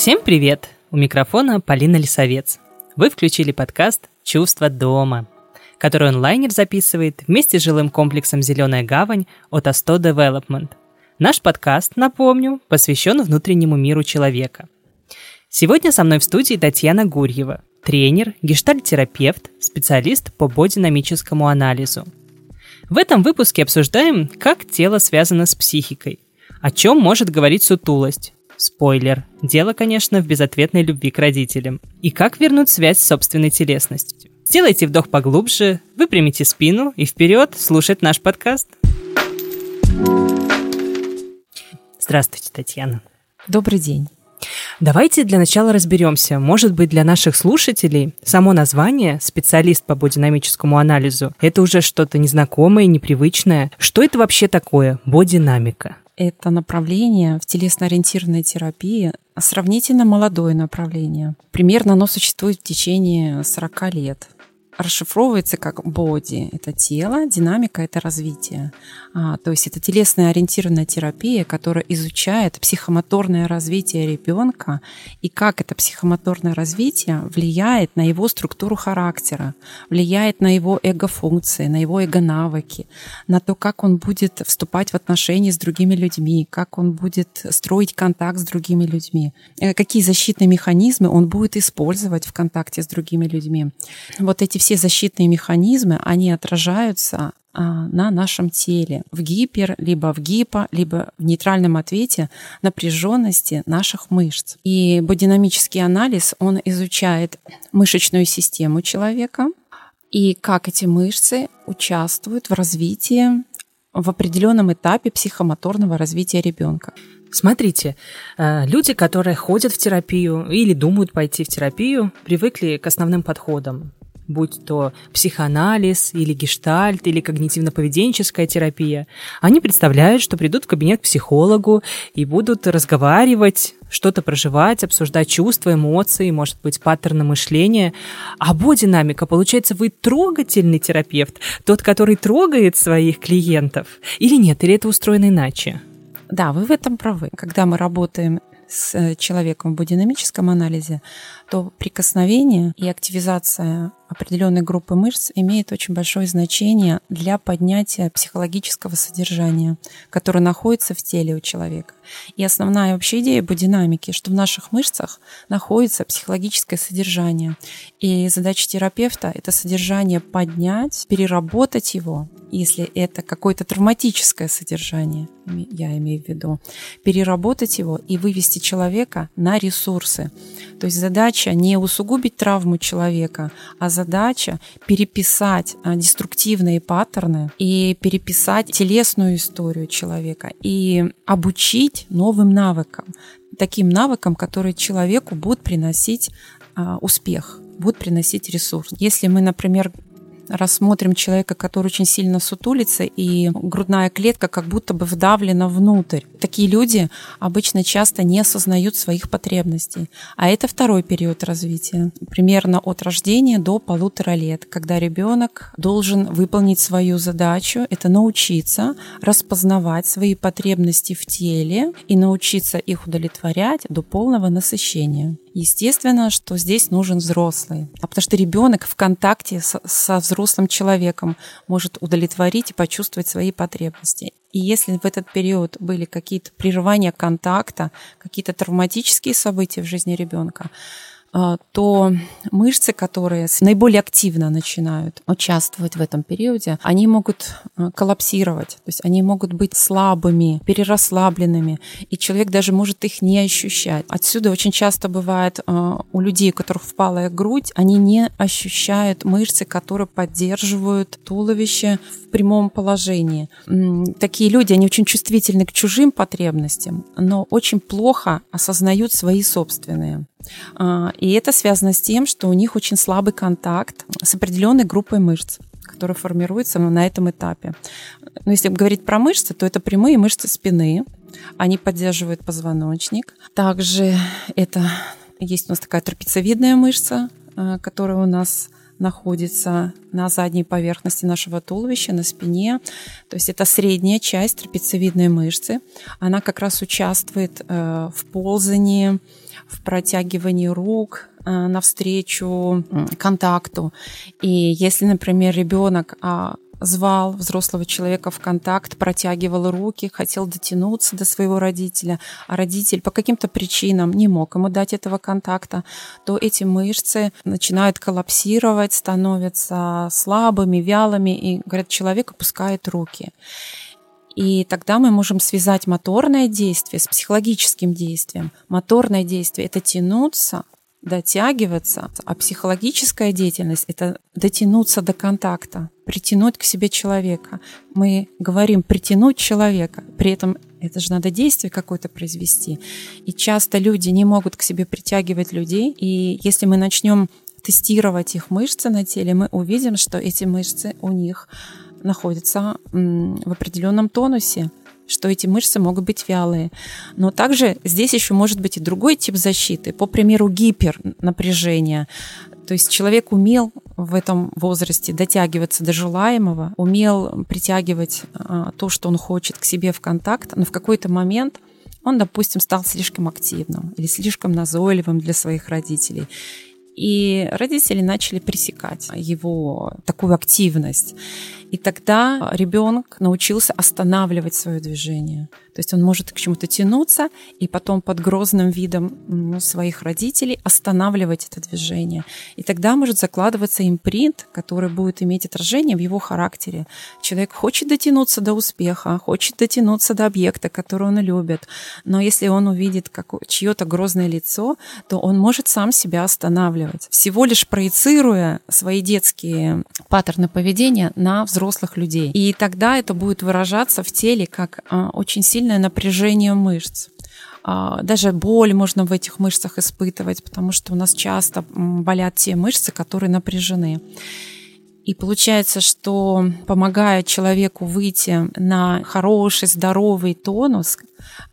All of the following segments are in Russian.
Всем привет! У микрофона Полина Лисовец. Вы включили подкаст «Чувство дома», который онлайнер записывает вместе с жилым комплексом «Зеленая гавань» от Асто Development. Наш подкаст, напомню, посвящен внутреннему миру человека. Сегодня со мной в студии Татьяна Гурьева, тренер, гештальт-терапевт, специалист по бодинамическому анализу. В этом выпуске обсуждаем, как тело связано с психикой, о чем может говорить сутулость, Спойлер. Дело, конечно, в безответной любви к родителям. И как вернуть связь с собственной телесностью. Сделайте вдох поглубже, выпрямите спину и вперед слушать наш подкаст. Здравствуйте, Татьяна. Добрый день. Давайте для начала разберемся. Может быть, для наших слушателей само название «специалист по бодинамическому анализу» — это уже что-то незнакомое, непривычное. Что это вообще такое бодинамика? Это направление в телесно-ориентированной терапии сравнительно молодое направление. Примерно оно существует в течение 40 лет расшифровывается как боди – это тело, динамика – это развитие. А, то есть это телесная ориентированная терапия, которая изучает психомоторное развитие ребенка и как это психомоторное развитие влияет на его структуру характера, влияет на его эго-функции, на его эго-навыки, на то, как он будет вступать в отношения с другими людьми, как он будет строить контакт с другими людьми, э, какие защитные механизмы он будет использовать в контакте с другими людьми. Вот эти все все защитные механизмы, они отражаются а, на нашем теле в гипер, либо в гипо, либо в нейтральном ответе напряженности наших мышц. И бодинамический анализ, он изучает мышечную систему человека и как эти мышцы участвуют в развитии в определенном этапе психомоторного развития ребенка. Смотрите, э, люди, которые ходят в терапию или думают пойти в терапию, привыкли к основным подходам будь то психоанализ или гештальт или когнитивно-поведенческая терапия, они представляют, что придут в кабинет к психологу и будут разговаривать, что-то проживать, обсуждать чувства, эмоции, может быть, паттерны мышления. А бодинамика, получается, вы трогательный терапевт, тот, который трогает своих клиентов, или нет, или это устроено иначе? Да, вы в этом правы. Когда мы работаем с э, человеком в бодинамическом анализе, то прикосновение и активизация определенной группы мышц имеет очень большое значение для поднятия психологического содержания, которое находится в теле у человека. И основная вообще идея бодинамики, что в наших мышцах находится психологическое содержание. И задача терапевта — это содержание поднять, переработать его, если это какое-то травматическое содержание, я имею в виду, переработать его и вывести человека на ресурсы. То есть задача не усугубить травму человека, а задача переписать а, деструктивные паттерны и переписать телесную историю человека и обучить новым навыкам, таким навыкам, которые человеку будут приносить а, успех будут приносить ресурс. Если мы, например, рассмотрим человека, который очень сильно сутулится, и грудная клетка как будто бы вдавлена внутрь. Такие люди обычно часто не осознают своих потребностей. А это второй период развития, примерно от рождения до полутора лет, когда ребенок должен выполнить свою задачу, это научиться распознавать свои потребности в теле и научиться их удовлетворять до полного насыщения. Естественно, что здесь нужен взрослый, а потому что ребенок в контакте со, со взрослым человеком может удовлетворить и почувствовать свои потребности. И если в этот период были какие-то прерывания контакта, какие-то травматические события в жизни ребенка, то мышцы, которые наиболее активно начинают участвовать в этом периоде, они могут а, коллапсировать, то есть они могут быть слабыми, перерасслабленными, и человек даже может их не ощущать. Отсюда очень часто бывает а, у людей, у которых впалая грудь, они не ощущают мышцы, которые поддерживают туловище в прямом положении. Такие люди, они очень чувствительны к чужим потребностям, но очень плохо осознают свои собственные. А, и это связано с тем, что у них очень слабый контакт с определенной группой мышц которая формируется на этом этапе. Но если говорить про мышцы, то это прямые мышцы спины. Они поддерживают позвоночник. Также это есть у нас такая трапециевидная мышца, а, которая у нас находится на задней поверхности нашего туловища, на спине. То есть это средняя часть трапециевидной мышцы. Она как раз участвует э, в ползании, в протягивании рук э, навстречу контакту. И если, например, ребенок а, звал взрослого человека в контакт, протягивал руки, хотел дотянуться до своего родителя, а родитель по каким-то причинам не мог ему дать этого контакта, то эти мышцы начинают коллапсировать, становятся слабыми, вялыми, и, говорят, человек опускает руки. И тогда мы можем связать моторное действие с психологическим действием. Моторное действие – это тянуться, дотягиваться, а психологическая деятельность – это дотянуться до контакта, притянуть к себе человека. Мы говорим «притянуть человека», при этом это же надо действие какое-то произвести. И часто люди не могут к себе притягивать людей, и если мы начнем тестировать их мышцы на теле, мы увидим, что эти мышцы у них находятся в определенном тонусе что эти мышцы могут быть вялые. Но также здесь еще может быть и другой тип защиты, по примеру гипернапряжения. То есть человек умел в этом возрасте дотягиваться до желаемого, умел притягивать а, то, что он хочет к себе в контакт, но в какой-то момент он, допустим, стал слишком активным или слишком назойливым для своих родителей. И родители начали пресекать его такую активность. И тогда ребенок научился останавливать свое движение. То есть он может к чему-то тянуться и потом под грозным видом ну, своих родителей останавливать это движение. И тогда может закладываться импринт, который будет иметь отражение в его характере. Человек хочет дотянуться до успеха, хочет дотянуться до объекта, который он любит. Но если он увидит как чье-то грозное лицо, то он может сам себя останавливать. Всего лишь проецируя свои детские паттерны поведения на взрослых людей. И тогда это будет выражаться в теле как а, очень сильно сильное напряжение мышц. А, даже боль можно в этих мышцах испытывать, потому что у нас часто болят те мышцы, которые напряжены. И получается, что помогая человеку выйти на хороший, здоровый тонус,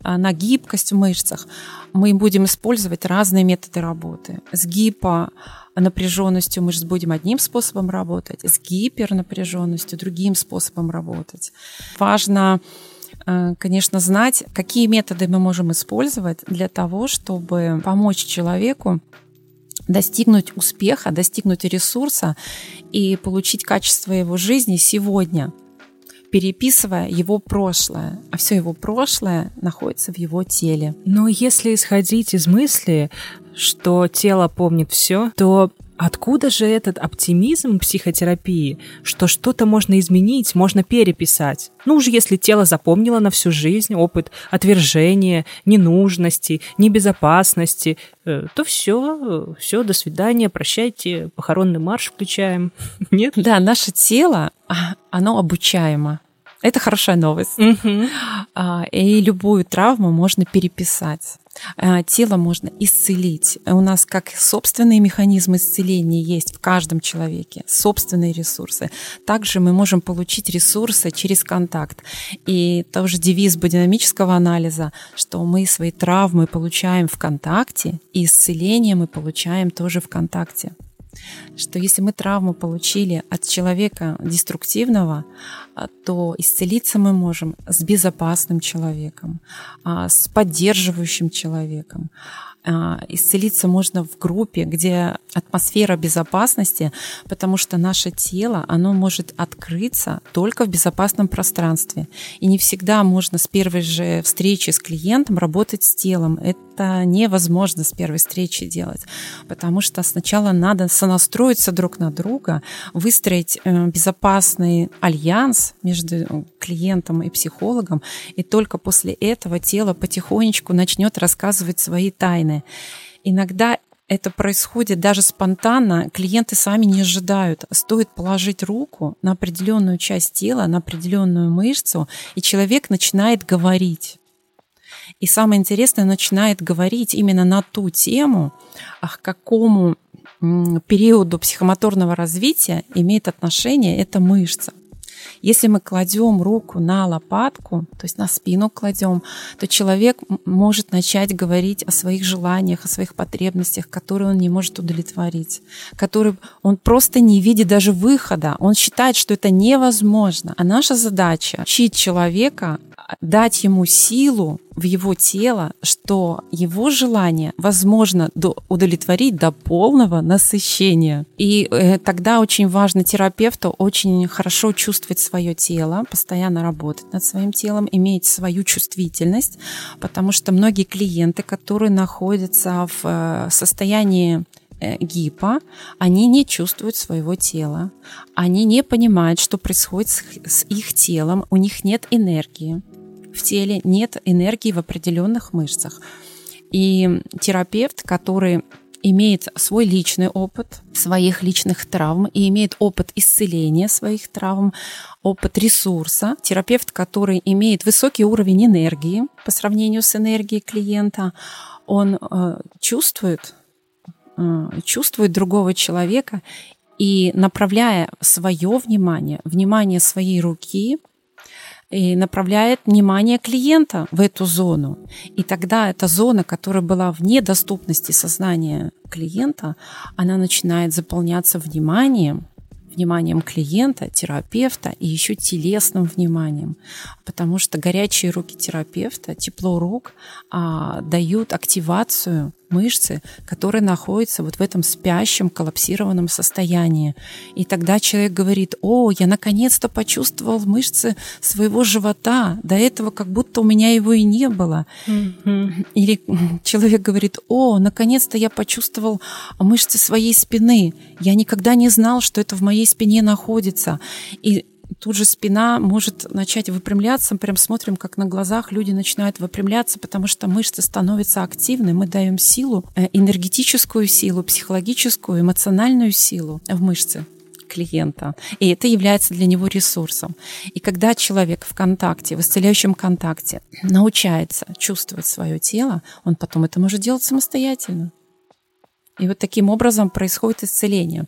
а, на гибкость в мышцах, мы будем использовать разные методы работы. С гипо напряженностью мышц будем одним способом работать, с гипернапряженностью другим способом работать. Важно Э, конечно, знать, какие методы мы можем использовать для того, чтобы помочь человеку достигнуть успеха, достигнуть ресурса и получить качество его жизни сегодня, переписывая его прошлое. А все его прошлое находится в его теле. Но если исходить из мысли, что тело помнит все, то Откуда же этот оптимизм психотерапии, что что-то можно изменить, можно переписать? Ну уж если тело запомнило на всю жизнь опыт отвержения, ненужности, небезопасности, э, то все, все, до свидания, прощайте, похоронный марш включаем. Нет? Да, наше тело, а, оно обучаемо. Это хорошая новость. Угу. И любую травму можно переписать. А, тело можно исцелить. У нас как собственные механизмы исцеления есть в каждом человеке, собственные ресурсы. Также мы можем получить ресурсы через контакт. И тоже девиз бодинамического анализа, что мы свои травмы получаем в контакте, и исцеление мы получаем тоже в контакте что если мы травму получили от человека деструктивного, а, то исцелиться мы можем с безопасным человеком, а, с поддерживающим человеком. А, исцелиться можно в группе, где атмосфера безопасности, потому что наше тело, оно может открыться только в безопасном пространстве. И не всегда можно с первой же встречи с клиентом работать с телом. Это невозможно с первой встречи делать, потому что сначала надо сонастроиться друг на друга, выстроить э, безопасный альянс между клиентом и психологом, и только после этого тело потихонечку начнет рассказывать свои тайны. Иногда это происходит даже спонтанно, клиенты сами не ожидают. Стоит положить руку на определенную часть тела, на определенную мышцу, и человек начинает говорить. И самое интересное, начинает говорить именно на ту тему, а к какому периоду психомоторного развития имеет отношение эта мышца. Если мы кладем руку на лопатку, то есть на спину кладем, то человек может начать говорить о своих желаниях, о своих потребностях, которые он не может удовлетворить, которые он просто не видит даже выхода. Он считает, что это невозможно. А наша задача учить человека дать ему силу в его тело, что его желание возможно до, удовлетворить до полного насыщения. И э, тогда очень важно терапевту очень хорошо чувствовать свое тело, постоянно работать над своим телом, иметь свою чувствительность, потому что многие клиенты, которые находятся в э, состоянии Э, гипо, они не чувствуют своего тела, они не понимают, что происходит с их телом, у них нет энергии. В теле нет энергии в определенных мышцах. И терапевт, который имеет свой личный опыт своих личных травм и имеет опыт исцеления своих травм, опыт ресурса. Терапевт, который имеет высокий уровень энергии по сравнению с энергией клиента, он э, чувствует Э, чувствует другого человека и направляя свое внимание, внимание своей руки, и направляет внимание клиента в эту зону. И тогда эта зона, которая была вне доступности сознания клиента, она начинает заполняться вниманием, вниманием клиента, терапевта и еще телесным вниманием. Потому что горячие руки терапевта, тепло рук а, дают активацию мышцы, которые находятся вот в этом спящем, коллапсированном состоянии. И тогда человек говорит, о, я наконец-то почувствовал мышцы своего живота, до этого как будто у меня его и не было. Mm-hmm. Или человек говорит, о, наконец-то я почувствовал мышцы своей спины, я никогда не знал, что это в моей спине находится. И тут же спина может начать выпрямляться. Мы прям смотрим, как на глазах люди начинают выпрямляться, потому что мышцы становятся активны. Мы даем силу, э, энергетическую силу, психологическую, эмоциональную силу в мышцы клиента. И это является для него ресурсом. И когда человек в контакте, в исцеляющем контакте научается чувствовать свое тело, он потом это может делать самостоятельно. И вот таким образом происходит исцеление.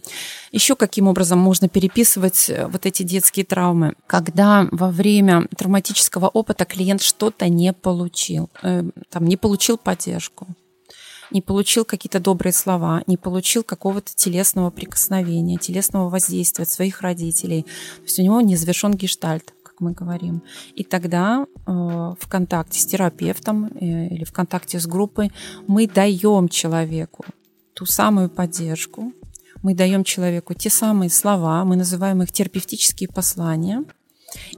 Еще каким образом можно переписывать э, вот эти детские травмы? Когда во время травматического опыта клиент что-то не получил, э, там, не получил поддержку, не получил какие-то добрые слова, не получил какого-то телесного прикосновения, телесного воздействия от своих родителей. То есть у него не завершен гештальт мы говорим. И тогда э, в контакте с терапевтом э, или в контакте с группой мы даем человеку ту самую поддержку, мы даем человеку те самые слова, мы называем их терапевтические послания,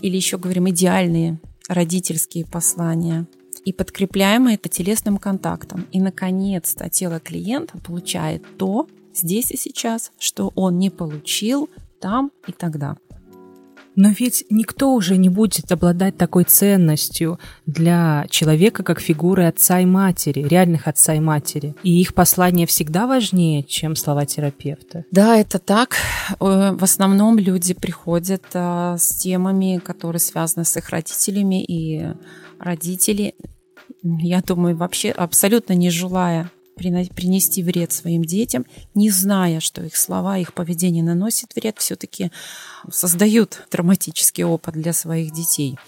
или еще говорим идеальные родительские послания, и подкрепляем это телесным контактом. И, наконец-то, тело клиента получает то здесь и сейчас, что он не получил там и тогда. Но ведь никто уже не будет обладать такой ценностью для человека, как фигуры отца и матери, реальных отца и матери. И их послание всегда важнее, чем слова терапевта. Да, это так. Э, в основном люди приходят э, с темами, которые связаны с их родителями, и родители, я думаю, вообще абсолютно не желая принести вред своим детям, не зная, что их слова, их поведение наносит вред, все-таки создают травматический опыт для своих детей.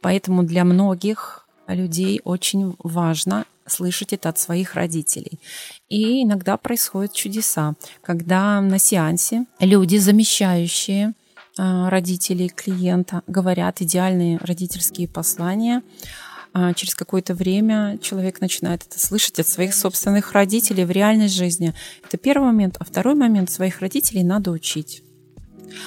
Поэтому для многих людей очень важно слышать это от своих родителей. И иногда происходят чудеса, когда на сеансе люди, замещающие а, родителей клиента, говорят идеальные родительские послания, а через какое-то время человек начинает это слышать от своих собственных родителей в реальной жизни. Это первый момент. А второй момент, своих родителей надо учить.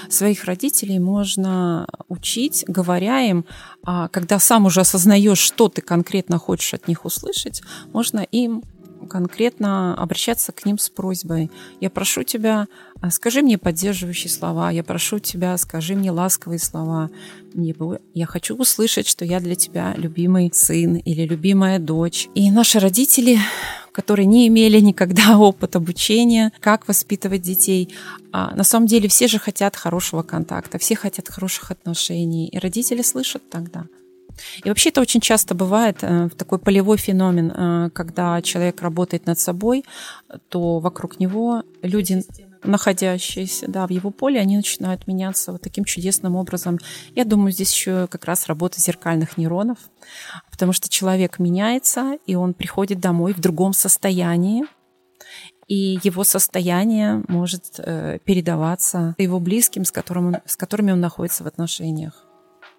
Своих родителей можно учить, говоря им, а когда сам уже осознаешь, что ты конкретно хочешь от них услышать, можно им конкретно обращаться к ним с просьбой. Я прошу тебя, а, скажи мне поддерживающие слова, я прошу тебя, скажи мне ласковые слова. Я хочу услышать, что я для тебя любимый сын или любимая дочь. И наши родители, которые не имели никогда опыт обучения, как воспитывать детей, а, на самом деле все же хотят хорошего контакта, все хотят хороших отношений. И родители слышат тогда. И вообще это очень часто бывает э, такой полевой феномен, э, когда человек работает над собой, то вокруг него люди находящиеся да, в его поле, они начинают меняться вот таким чудесным образом. Я думаю, здесь еще как раз работа зеркальных нейронов, потому что человек меняется, и он приходит домой в другом состоянии, и его состояние может э, передаваться его близким, с, которым он, с которыми он находится в отношениях.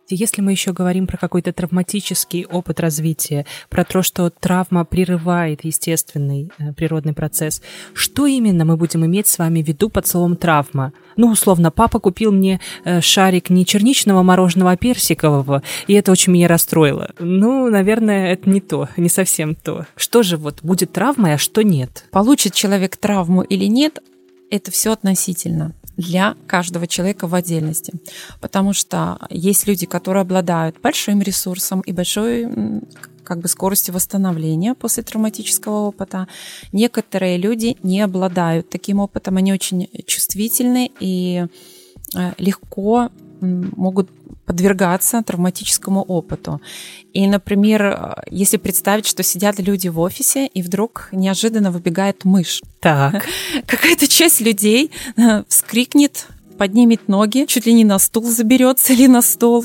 Если мы еще говорим про какой-то травматический опыт развития, про то, что травма прерывает естественный э, природный процесс, что именно мы будем иметь с вами в виду под словом травма? Ну, условно, папа купил мне э, шарик не черничного мороженого, а персикового, и это очень меня расстроило. Ну, наверное, это не то, не совсем то. Что же вот будет травмой, а что нет? Получит человек травму или нет, это все относительно для каждого человека в отдельности. Потому что есть люди, которые обладают большим ресурсом и большой как бы скоростью восстановления после травматического опыта. Некоторые люди не обладают таким опытом, они очень чувствительны и э, легко могут подвергаться травматическому опыту. И, например, если представить, что сидят люди в офисе, и вдруг неожиданно выбегает мышь. Так. Какая-то часть людей э, вскрикнет, поднимет ноги, чуть ли не на стул заберется или на стол.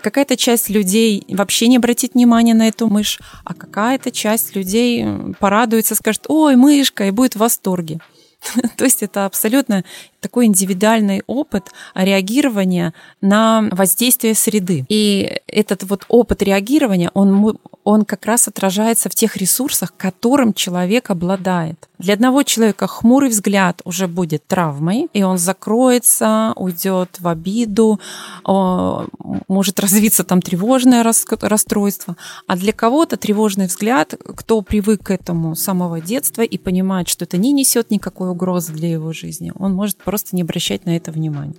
Какая-то часть людей вообще не обратит внимания на эту мышь, а какая-то часть людей порадуется, скажет, ой, мышка, и будет в восторге. То есть это абсолютно такой индивидуальный опыт реагирования на воздействие среды. И этот вот опыт реагирования, он, он как раз отражается в тех ресурсах, которым человек обладает. Для одного человека хмурый взгляд уже будет травмой, и он закроется, уйдет в обиду, может развиться там тревожное расстройство. А для кого-то тревожный взгляд, кто привык к этому с самого детства и понимает, что это не несет никакой угрозы для его жизни, он может просто не обращать на это внимания.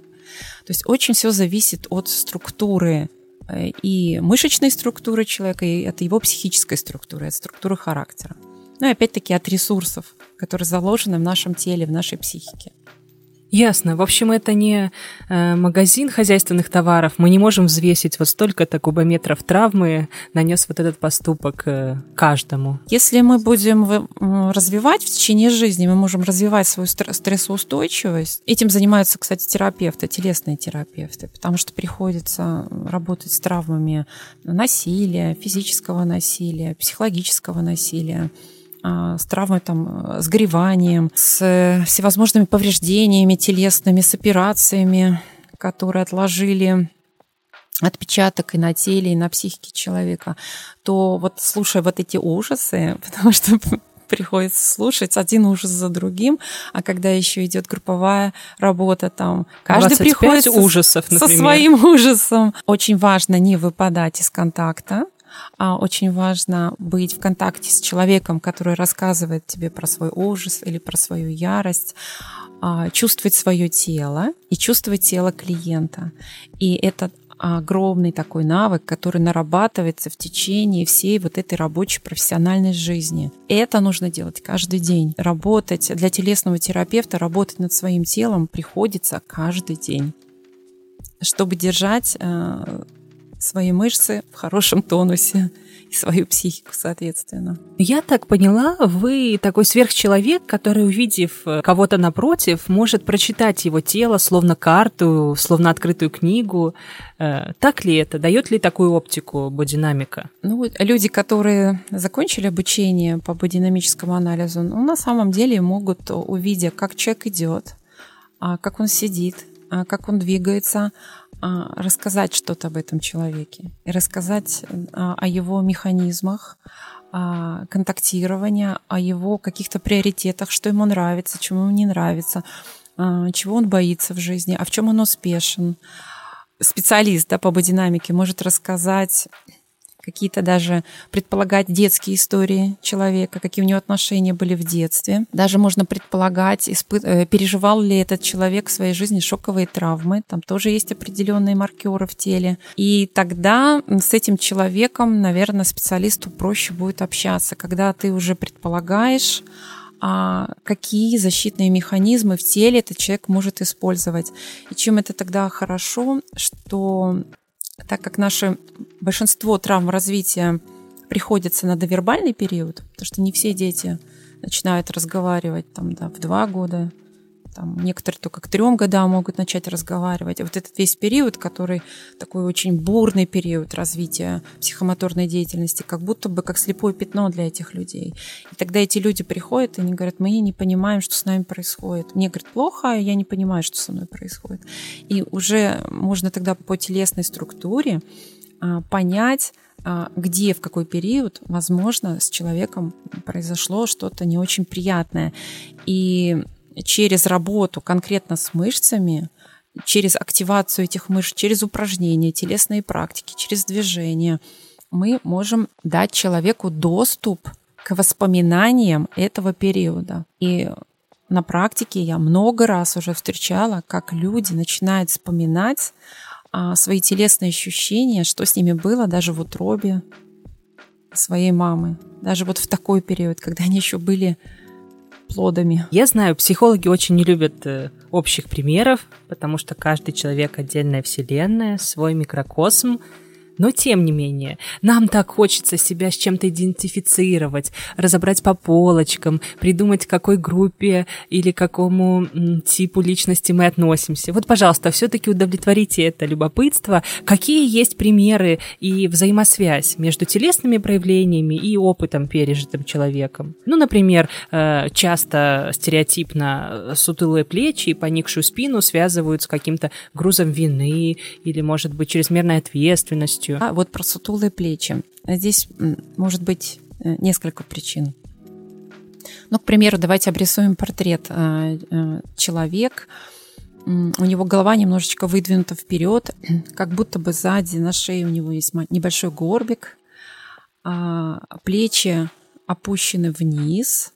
То есть очень все зависит от структуры э, и мышечной структуры человека, и от его психической структуры, от структуры характера. Ну и опять-таки от ресурсов, которые заложены в нашем теле, в нашей психике. Ясно. В общем, это не э, магазин хозяйственных товаров. Мы не можем взвесить вот столько-то кубометров травмы нанес вот этот поступок э, каждому. Если мы будем развивать в течение жизни, мы можем развивать свою стрессоустойчивость. Этим занимаются, кстати, терапевты, телесные терапевты, потому что приходится работать с травмами насилия, физического насилия, психологического насилия с травмой, там, с гореванием, с всевозможными повреждениями телесными, с операциями, которые отложили отпечаток и на теле, и на психике человека, то вот слушая вот эти ужасы, потому что приходится слушать один ужас за другим, а когда еще идет групповая работа, там каждый приходит ужасов, со своим ужасом. Очень важно не выпадать из контакта, а очень важно быть в контакте с человеком, который рассказывает тебе про свой ужас или про свою ярость, а, чувствовать свое тело и чувствовать тело клиента. И это огромный такой навык, который нарабатывается в течение всей вот этой рабочей профессиональной жизни. Это нужно делать каждый день. Работать для телесного терапевта, работать над своим телом приходится каждый день, чтобы держать э, свои мышцы в хорошем тонусе и свою психику, соответственно. Я так поняла, вы такой сверхчеловек, который, увидев э, кого-то напротив, может прочитать его тело, словно карту, словно открытую книгу. Э, так ли это? Дает ли такую оптику бодинамика? Ну, люди, которые закончили обучение по бодинамическому анализу, ну, на самом деле могут, увидя, как человек идет, а, как он сидит, как он двигается, а, рассказать что-то об этом человеке рассказать а, о его механизмах контактирования, о его каких-то приоритетах, что ему нравится, чему ему не нравится, чего он боится в жизни, а в чем он успешен. Специалист да, по бодинамике может рассказать какие-то даже предполагать детские истории человека, какие у него отношения были в детстве. Даже можно предполагать, испы- э, переживал ли этот человек в своей жизни шоковые травмы. Там тоже есть определенные маркеры в теле. И тогда с этим человеком, наверное, специалисту проще будет общаться, когда ты уже предполагаешь, а какие защитные механизмы в теле этот человек может использовать. И чем это тогда хорошо, что так как наше большинство травм развития приходится на довербальный период, потому что не все дети начинают разговаривать там, да, в два года, там, некоторые только к трем годам могут начать разговаривать. вот этот весь период, который такой очень бурный период развития психомоторной деятельности, как будто бы как слепое пятно для этих людей. И тогда эти люди приходят, и они говорят, мы не понимаем, что с нами происходит. Мне, говорят, плохо, а я не понимаю, что со мной происходит. И уже можно тогда по телесной структуре а, понять, а, где, в какой период, возможно, с человеком произошло что-то не очень приятное. И через работу конкретно с мышцами, через активацию этих мышц, через упражнения, телесные практики, через движение, мы можем дать человеку доступ к воспоминаниям этого периода. И на практике я много раз уже встречала, как люди начинают вспоминать а, свои телесные ощущения, что с ними было даже в утробе своей мамы. Даже вот в такой период, когда они еще были плодами. Я знаю, психологи очень не любят э, общих примеров, потому что каждый человек отдельная вселенная, свой микрокосм, но тем не менее, нам так хочется себя с чем-то идентифицировать, разобрать по полочкам, придумать, к какой группе или к какому типу личности мы относимся. Вот, пожалуйста, все-таки удовлетворите это любопытство. Какие есть примеры и взаимосвязь между телесными проявлениями и опытом, пережитым человеком? Ну, например, э, часто стереотипно сутулые плечи и поникшую спину связывают с каким-то грузом вины или, может быть, чрезмерной ответственностью плечью. А вот про сутулые плечи. Здесь может быть э, несколько причин. Ну, к примеру, давайте обрисуем портрет. Э, э, человек, у него голова немножечко выдвинута вперед, как будто бы сзади на шее у него есть небольшой горбик, а, плечи опущены вниз,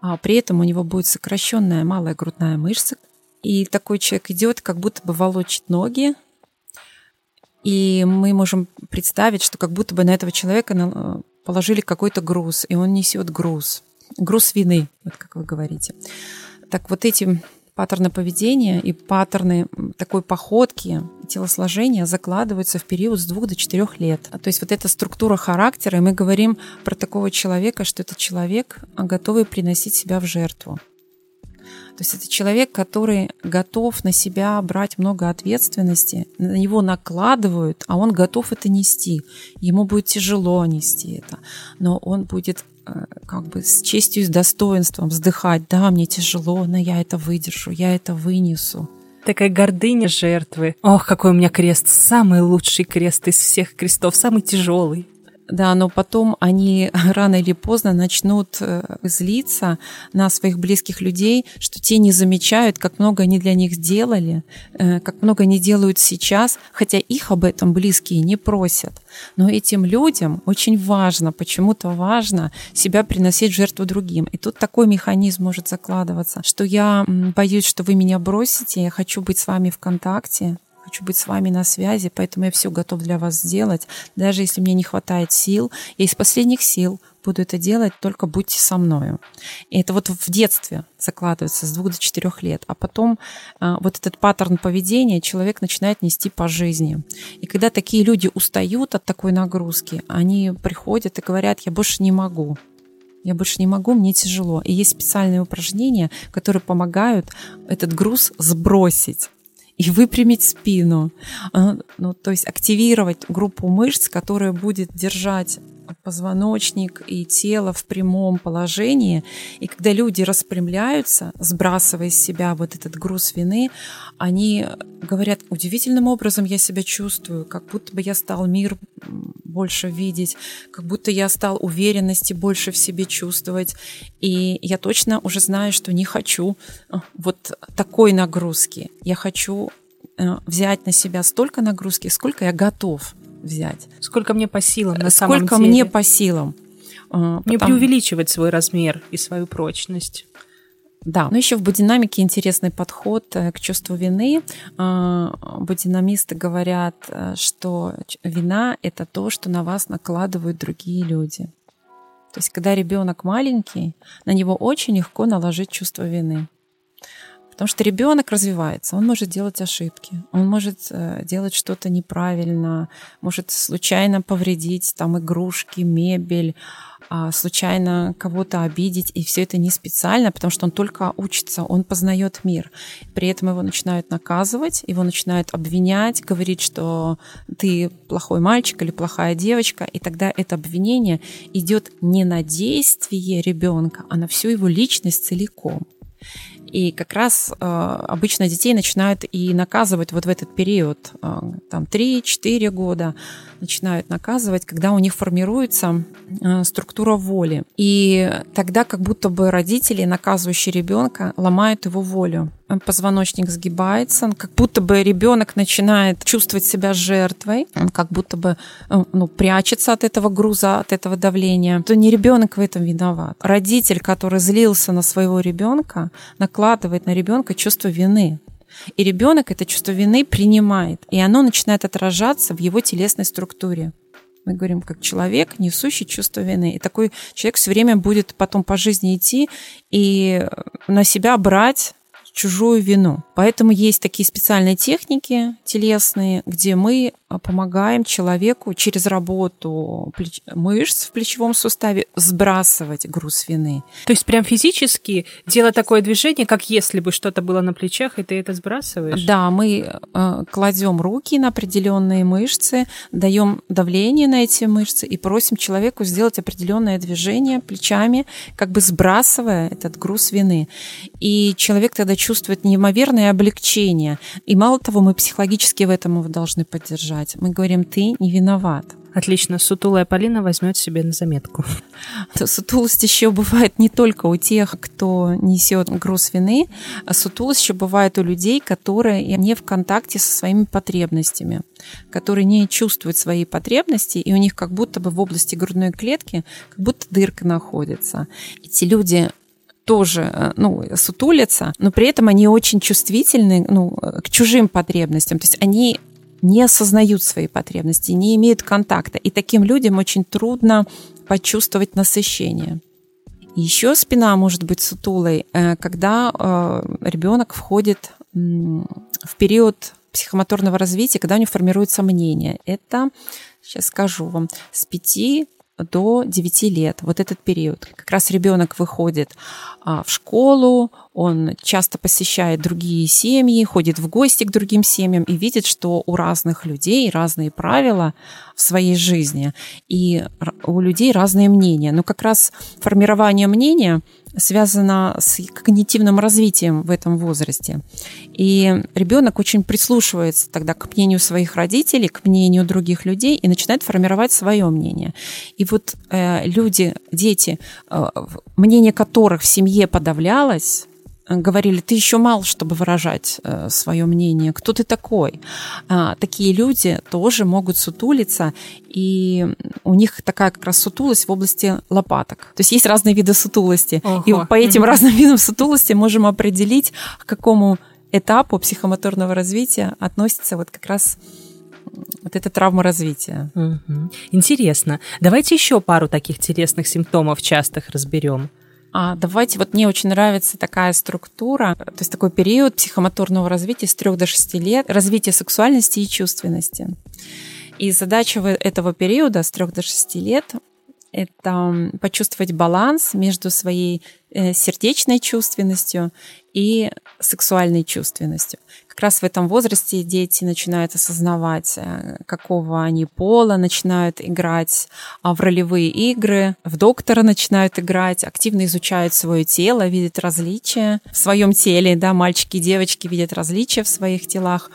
а при этом у него будет сокращенная малая грудная мышца, и такой человек идет, как будто бы волочит ноги, и мы можем представить, что как будто бы на этого человека э, положили какой-то груз, и он несет груз. Груз вины, вот как вы говорите. Так вот эти паттерны поведения и паттерны такой походки, телосложения закладываются в период с двух до четырех лет. То есть вот эта структура характера, и мы говорим про такого человека, что это человек, готовый приносить себя в жертву. То есть это человек, который готов на себя брать много ответственности, на него накладывают, а он готов это нести. Ему будет тяжело нести это, но он будет э, как бы с честью и с достоинством вздыхать, да, мне тяжело, но я это выдержу, я это вынесу. Такая гордыня жертвы. Ох, какой у меня крест. Самый лучший крест из всех крестов, самый тяжелый. Да, но потом они рано или поздно начнут э, злиться на своих близких людей, что те не замечают, как много они для них сделали, э, как много они делают сейчас, хотя их об этом близкие не просят. Но этим людям очень важно, почему-то важно себя приносить в жертву другим. И тут такой механизм может закладываться, что я боюсь, что вы меня бросите, я хочу быть с вами в контакте, хочу быть с вами на связи, поэтому я все готов для вас сделать. Даже если мне не хватает сил, я из последних сил буду это делать, только будьте со мною. И это вот в детстве закладывается с двух до четырех лет. А потом а, вот этот паттерн поведения человек начинает нести по жизни. И когда такие люди устают от такой нагрузки, они приходят и говорят, я больше не могу. Я больше не могу, мне тяжело. И есть специальные упражнения, которые помогают этот груз сбросить и выпрямить спину. А, ну, то есть активировать группу мышц, которая будет держать позвоночник и тело в прямом положении. И когда люди распрямляются, сбрасывая с себя вот этот груз вины, они говорят, удивительным образом я себя чувствую, как будто бы я стал мир больше видеть, как будто я стал уверенности больше в себе чувствовать. И я точно уже знаю, что не хочу э, вот такой нагрузки. Я хочу э, взять на себя столько нагрузки, сколько я готов взять. Сколько мне по силам на Сколько самом деле. Сколько мне по силам. Э, не Потому... преувеличивать свой размер и свою прочность. Да, но еще в бодинамике интересный подход э, к чувству вины. А, бодинамисты говорят, э, что вина – это то, что на вас накладывают другие люди. То есть, когда ребенок маленький, на него очень легко наложить чувство вины Потому что ребенок развивается, он может делать ошибки, он может э, делать что-то неправильно, может случайно повредить там игрушки, мебель, а, случайно кого-то обидеть, и все это не специально, потому что он только учится, он познает мир. При этом его начинают наказывать, его начинают обвинять, говорить, что ты плохой мальчик или плохая девочка, и тогда это обвинение идет не на действие ребенка, а на всю его личность целиком. И как раз э, обычно детей начинают и наказывать вот в этот период, э, там 3-4 года, начинают наказывать, когда у них формируется э, структура воли. И тогда как будто бы родители, наказывающие ребенка, ломают его волю. Позвоночник сгибается, как будто бы ребенок начинает чувствовать себя жертвой, он как будто бы э, ну, прячется от этого груза, от этого давления. То не ребенок в этом виноват. Родитель, который злился на своего ребенка, накладывает на ребенка чувство вины. И ребенок это чувство вины принимает, и оно начинает отражаться в его телесной структуре. Мы говорим, как человек, несущий чувство вины. И такой человек все время будет потом по жизни идти и на себя брать чужую вину. Поэтому есть такие специальные техники телесные, где мы а, помогаем человеку через работу плеч... мышц в плечевом суставе сбрасывать груз вины. То есть прям физически делать такое движение, как если бы что-то было на плечах, и ты это сбрасываешь? Да, мы э, кладем руки на определенные мышцы, даем давление на эти мышцы и просим человеку сделать определенное движение плечами, как бы сбрасывая этот груз вины. И человек тогда чувствует неимоверное облегчение. И мало того, мы психологически в этом его должны поддержать. Мы говорим, ты не виноват. Отлично, сутулая Полина возьмет себе на заметку. Сутулость еще бывает не только у тех, кто несет груз вины, а сутулость еще бывает у людей, которые не в контакте со своими потребностями, которые не чувствуют свои потребности, и у них как будто бы в области грудной клетки как будто дырка находится. Эти люди тоже э, ну, сутулятся, но при этом они очень чувствительны ну, к чужим потребностям. То есть они не осознают свои потребности, не имеют контакта. И таким людям очень трудно почувствовать насыщение. Еще спина может быть сутулой, э, когда э, ребенок входит в период психомоторного развития, когда у него формируется мнение. Это, сейчас скажу вам, с 5 до 9 лет, вот этот период. Как раз ребенок выходит а, в школу, он часто посещает другие семьи, ходит в гости к другим семьям и видит, что у разных людей разные правила в своей жизни, и у людей разные мнения. Но как раз формирование мнения связано с когнитивным развитием в этом возрасте. И ребенок очень прислушивается тогда к мнению своих родителей, к мнению других людей и начинает формировать свое мнение. И вот э, люди, дети, э, мнение которых в семье подавлялось, говорили, ты еще мал, чтобы выражать э, свое мнение. Кто ты такой? А, такие люди тоже могут сутулиться, и у них такая как раз сутулость в области лопаток. То есть есть разные виды сутулости. Ого. И по этим разным видам сутулости можем определить, к какому этапу психомоторного развития относится вот как раз вот эта травма развития. Угу. Интересно. Давайте еще пару таких телесных симптомов частых разберем. А давайте, вот мне очень нравится такая структура, то есть такой период психомоторного развития с 3 до 6 лет, развитие сексуальности и чувственности. И задача этого периода с 3 до 6 лет это почувствовать баланс между своей э, сердечной чувственностью и сексуальной чувственностью. Как раз в этом возрасте дети начинают осознавать, э, какого они пола, начинают играть а, в ролевые игры, в доктора начинают играть, активно изучают свое тело, видят различия в своем теле, да, мальчики и девочки видят различия в своих телах.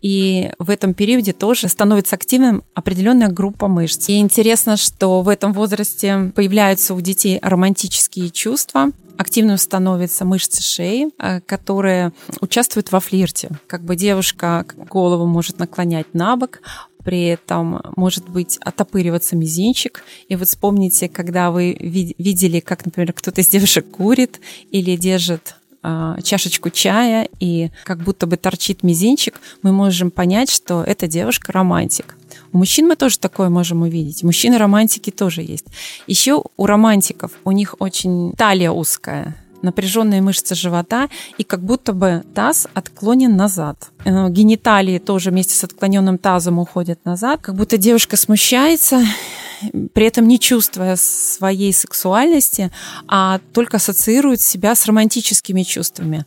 И в этом периоде тоже становится активным определенная группа мышц. И интересно, что в этом возрасте появляются у детей романтические чувства, активным становятся мышцы шеи, э, которые участвуют во флирте. Как бы девушка голову может наклонять на бок, при этом может быть отопыриваться мизинчик. И вот вспомните, когда вы видели, как, например, кто-то из девушек курит или держит а, чашечку чая и как будто бы торчит мизинчик, мы можем понять, что эта девушка романтик. У мужчин мы тоже такое можем увидеть. Мужчины романтики тоже есть. Еще у романтиков у них очень талия узкая. напряженные мышцы живота, и как будто бы таз отклонен назад. Э, гениталии тоже вместе с отклоненным тазом уходят назад, как будто девушка смущается, при этом не чувствуя своей сексуальности, а только ассоциирует себя с романтическими чувствами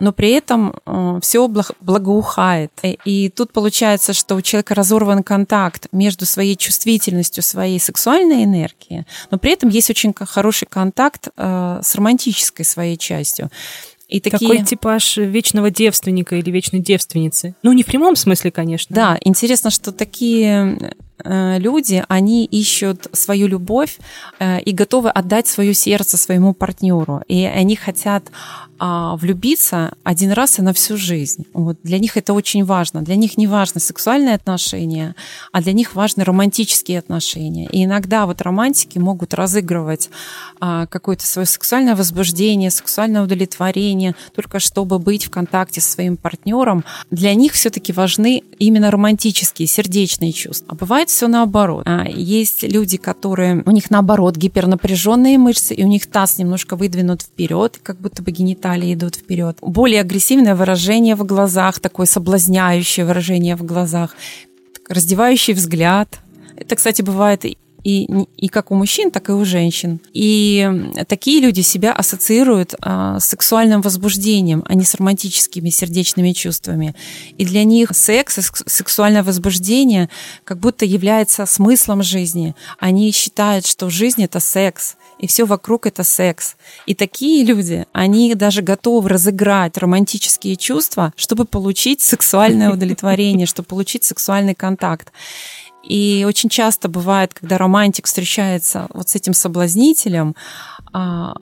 но при этом э, все благоухает. И тут получается, что у человека разорван контакт между своей чувствительностью, своей сексуальной энергией, но при этом есть очень хороший контакт э, с романтической своей частью. И такие... Такой типаж вечного девственника или вечной девственницы. Ну, не в прямом смысле, конечно. Да, интересно, что такие э, люди, они ищут свою любовь и готовы отдать свое сердце своему партнеру. И они хотят а, влюбиться один раз и на всю жизнь. Вот. Для них это очень важно. Для них не важно сексуальные отношения, а для них важны романтические отношения. И иногда вот романтики могут разыгрывать а, какое-то свое сексуальное возбуждение, сексуальное удовлетворение, только чтобы быть в контакте со своим партнером. Для них все-таки важны именно романтические, сердечные чувства. А бывает все наоборот. А, есть люди, которые у них наоборот гипернапряженные мышцы, и у них таз немножко выдвинут вперед, как будто бы гениталии талии идут вперед. Более агрессивное выражение в глазах, такое соблазняющее выражение в глазах, раздевающий взгляд. Это, кстати, бывает и, и как у мужчин, так и у женщин. И такие люди себя ассоциируют а, с сексуальным возбуждением, а не с романтическими сердечными чувствами. И для них секс, сексуальное возбуждение как будто является смыслом жизни. Они считают, что жизнь это секс и все вокруг это секс. И такие люди, они даже готовы разыграть романтические чувства, чтобы получить сексуальное удовлетворение, чтобы получить сексуальный контакт. И очень часто бывает, когда романтик встречается вот с этим соблазнителем, а,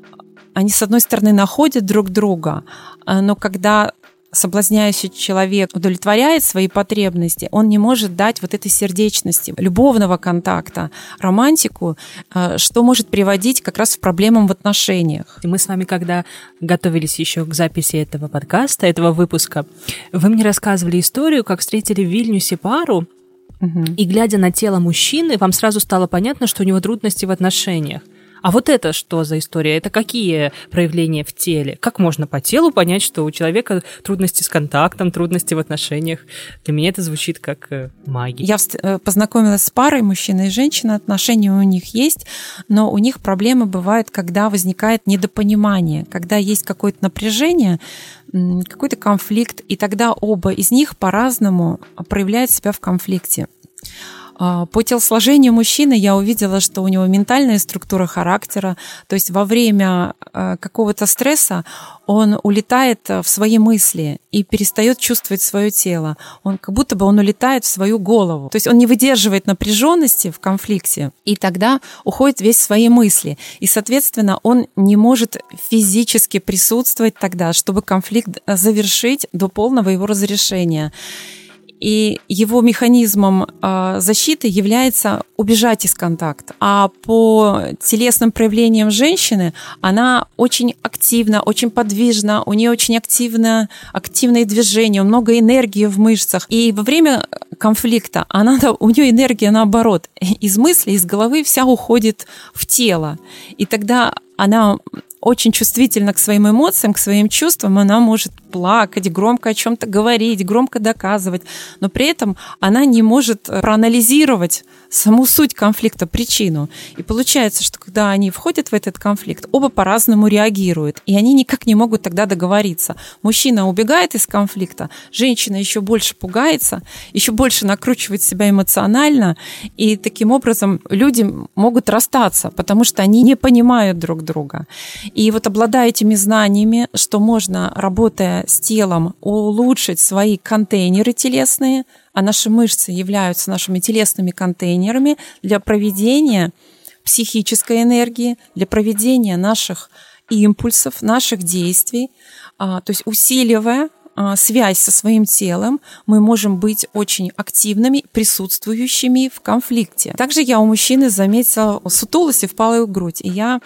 они, с одной стороны, находят друг друга, а, но когда соблазняющий человек удовлетворяет свои потребности, он не может дать вот этой сердечности, любовного контакта, романтику, э, что может приводить как раз к проблемам в отношениях. Мы с вами, когда готовились еще к записи этого подкаста, этого выпуска, вы мне рассказывали историю, как встретили в Вильнюсе пару, Угу. И глядя на тело мужчины, вам сразу стало понятно, что у него трудности в отношениях. А вот это что за история? Это какие проявления в теле? Как можно по телу понять, что у человека трудности с контактом, трудности в отношениях? Для меня это звучит как э, магия. Я э, познакомилась с парой, мужчина и женщина, отношения у них есть, но у них проблемы бывают, когда возникает недопонимание, когда есть какое-то напряжение, какой-то конфликт, и тогда оба из них по-разному проявляют себя в конфликте. А, по телосложению мужчины я увидела, что у него ментальная структура характера, то есть во время а, какого-то стресса он улетает в свои мысли и перестает чувствовать свое тело. Он как будто бы он улетает в свою голову. То есть он не выдерживает напряженности в конфликте, и тогда уходит весь свои мысли. И, соответственно, он не может физически присутствовать тогда, чтобы конфликт завершить до полного его разрешения и его механизмом а, защиты является убежать из контакта. А по телесным проявлениям женщины она очень активна, очень подвижна, у нее очень активно, активные движения, много энергии в мышцах. И во время конфликта она, у нее энергия наоборот, из мысли, из головы вся уходит в тело. И тогда она очень чувствительна к своим эмоциям, к своим чувствам, она может плакать, громко о чем-то говорить, громко доказывать, но при этом она не может проанализировать саму суть конфликта, причину. И получается, что когда они входят в этот конфликт, оба по-разному реагируют, и они никак не могут тогда договориться. Мужчина убегает из конфликта, женщина еще больше пугается, еще больше накручивает себя эмоционально, и таким образом люди могут расстаться, потому что они не понимают друг друга. И вот обладая этими знаниями, что можно, работая с телом, улучшить свои контейнеры телесные, а наши мышцы являются нашими телесными контейнерами для проведения психической энергии, для проведения наших импульсов, наших действий, а, то есть усиливая а, связь со своим телом, мы можем быть очень активными, присутствующими в конфликте. Также я у мужчины заметила сутулость и впалую грудь. И я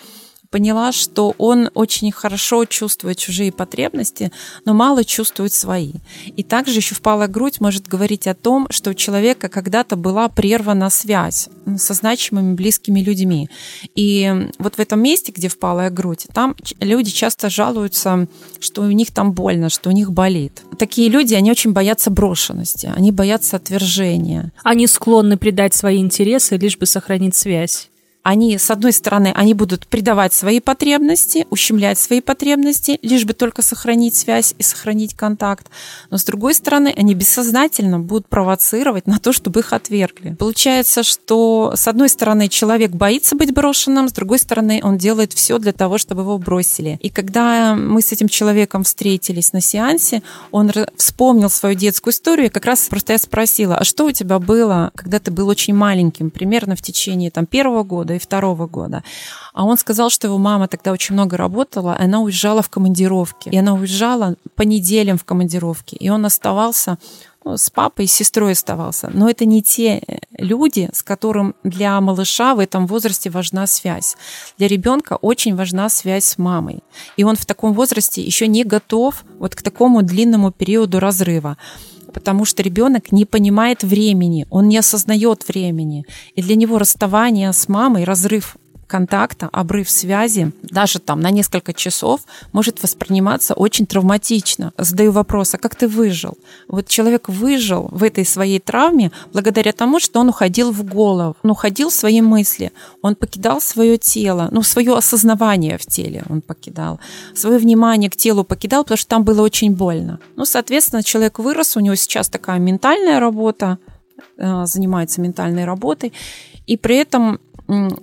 поняла, что он очень хорошо чувствует чужие потребности, но мало чувствует свои. И также еще впалая грудь может говорить о том, что у человека когда-то была прервана связь со значимыми близкими людьми. И вот в этом месте, где впалая грудь, там люди часто жалуются, что у них там больно, что у них болит. Такие люди, они очень боятся брошенности, они боятся отвержения. Они склонны предать свои интересы, лишь бы сохранить связь они, с одной стороны, они будут предавать свои потребности, ущемлять свои потребности, лишь бы только сохранить связь и сохранить контакт. Но с другой стороны, они бессознательно будут провоцировать на то, чтобы их отвергли. Получается, что с одной стороны человек боится быть брошенным, с другой стороны он делает все для того, чтобы его бросили. И когда мы с этим человеком встретились на сеансе, он вспомнил свою детскую историю, и как раз просто я спросила, а что у тебя было, когда ты был очень маленьким, примерно в течение там, первого года, года и второго года. А он сказал, что его мама тогда очень много работала, и она уезжала в командировки. И она уезжала по неделям в командировке. И он оставался ну, с папой и с сестрой оставался. Но это не те люди, с которым для малыша в этом возрасте важна связь. Для ребенка очень важна связь с мамой. И он в таком возрасте еще не готов вот к такому длинному периоду разрыва потому что ребенок не понимает времени, он не осознает времени. И для него расставание с мамой, разрыв контакта, обрыв связи, даже там на несколько часов, может восприниматься очень травматично. Задаю вопрос, а как ты выжил? Вот человек выжил в этой своей травме благодаря тому, что он уходил в голову, он уходил в свои мысли, он покидал свое тело, ну, свое осознавание в теле он покидал, свое внимание к телу покидал, потому что там было очень больно. Ну, соответственно, человек вырос, у него сейчас такая ментальная работа, э, занимается ментальной работой, и при этом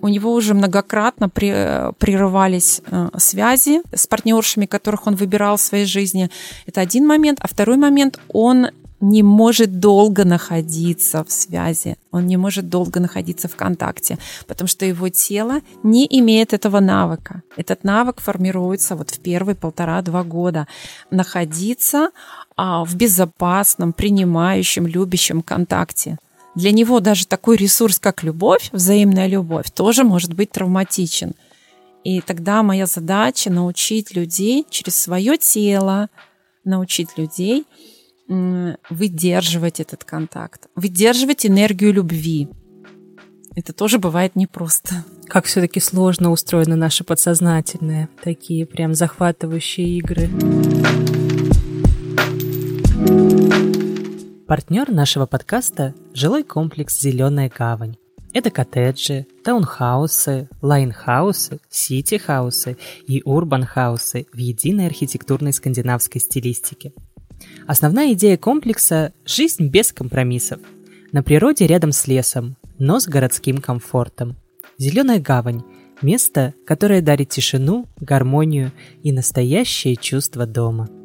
у него уже многократно прерывались э, связи с партнершами, которых он выбирал в своей жизни. Это один момент. А второй момент, он не может долго находиться в связи, он не может долго находиться в контакте, потому что его тело не имеет этого навыка. Этот навык формируется вот в первые полтора-два года. Находиться а, в безопасном, принимающем, любящем контакте для него даже такой ресурс, как любовь, взаимная любовь, тоже может быть травматичен. И тогда моя задача научить людей через свое тело, научить людей выдерживать этот контакт, выдерживать энергию любви. Это тоже бывает непросто. Как все-таки сложно устроены наши подсознательные, такие прям захватывающие игры. Партнер нашего подкаста – жилой комплекс «Зеленая гавань». Это коттеджи, таунхаусы, лайнхаусы, сити-хаусы и урбан-хаусы в единой архитектурной скандинавской стилистике. Основная идея комплекса – жизнь без компромиссов. На природе рядом с лесом, но с городским комфортом. Зеленая гавань – место, которое дарит тишину, гармонию и настоящее чувство дома –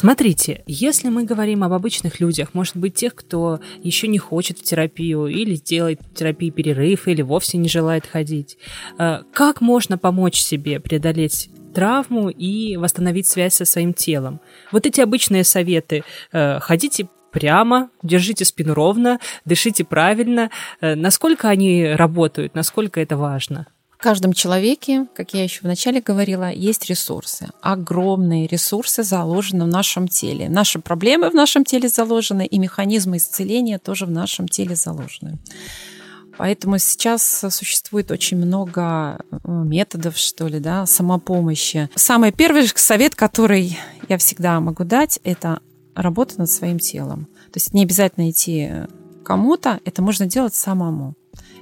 Смотрите, если мы говорим об обычных людях, может быть, тех, кто еще не хочет в терапию, или делает в терапии перерыв, или вовсе не желает ходить, э, как можно помочь себе преодолеть травму и восстановить связь со своим телом? Вот эти обычные советы. Э, ходите прямо, держите спину ровно, дышите правильно. Э, насколько они работают, насколько это важно? В каждом человеке, как я еще вначале говорила, есть ресурсы. Огромные ресурсы заложены в нашем теле. Наши проблемы в нашем теле заложены, и механизмы исцеления тоже в нашем теле заложены. Поэтому сейчас существует очень много э, методов, что ли, да, самопомощи. Самый первый совет, который я всегда могу дать, это работа над своим телом. То есть не обязательно идти кому-то, это можно делать самому.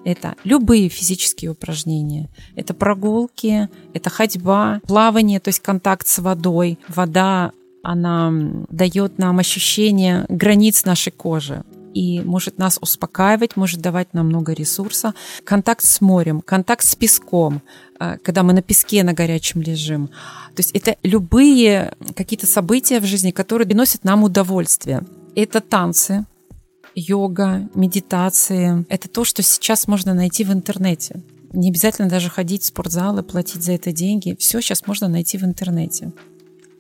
Это любые физические упражнения. Это прогулки, это ходьба, плавание, то есть контакт с водой. Вода, она дает нам ощущение границ нашей кожи и может нас успокаивать, может давать нам много ресурса. Контакт с морем, контакт с песком, э, когда мы на песке на горячем лежим. То есть это любые какие-то события в жизни, которые приносят нам удовольствие. Это танцы, йога, медитации. Это то, что сейчас можно найти в интернете. Не обязательно даже ходить в спортзал и платить за это деньги. Все сейчас можно найти в интернете.